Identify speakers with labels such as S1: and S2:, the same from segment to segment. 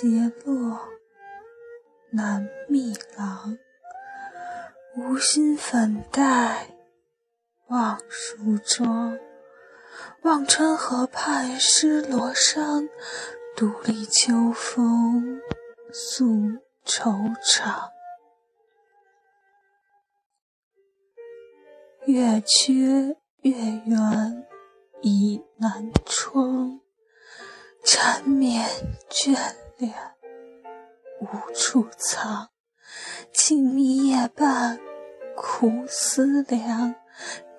S1: 斜落，南密廊。无心粉黛望梳妆，望穿河畔湿罗裳，独立秋风诉愁肠。月缺月圆倚南窗。缠绵眷恋无处藏，静谧夜半苦思量，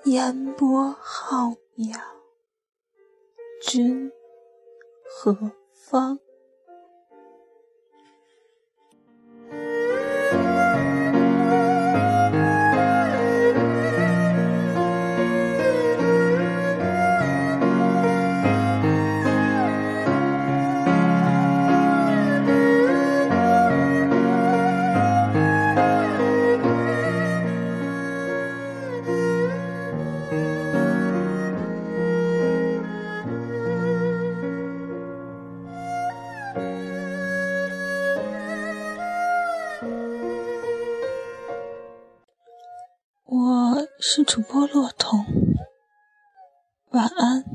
S1: 烟波浩渺，君何方？我是主播洛彤，晚安。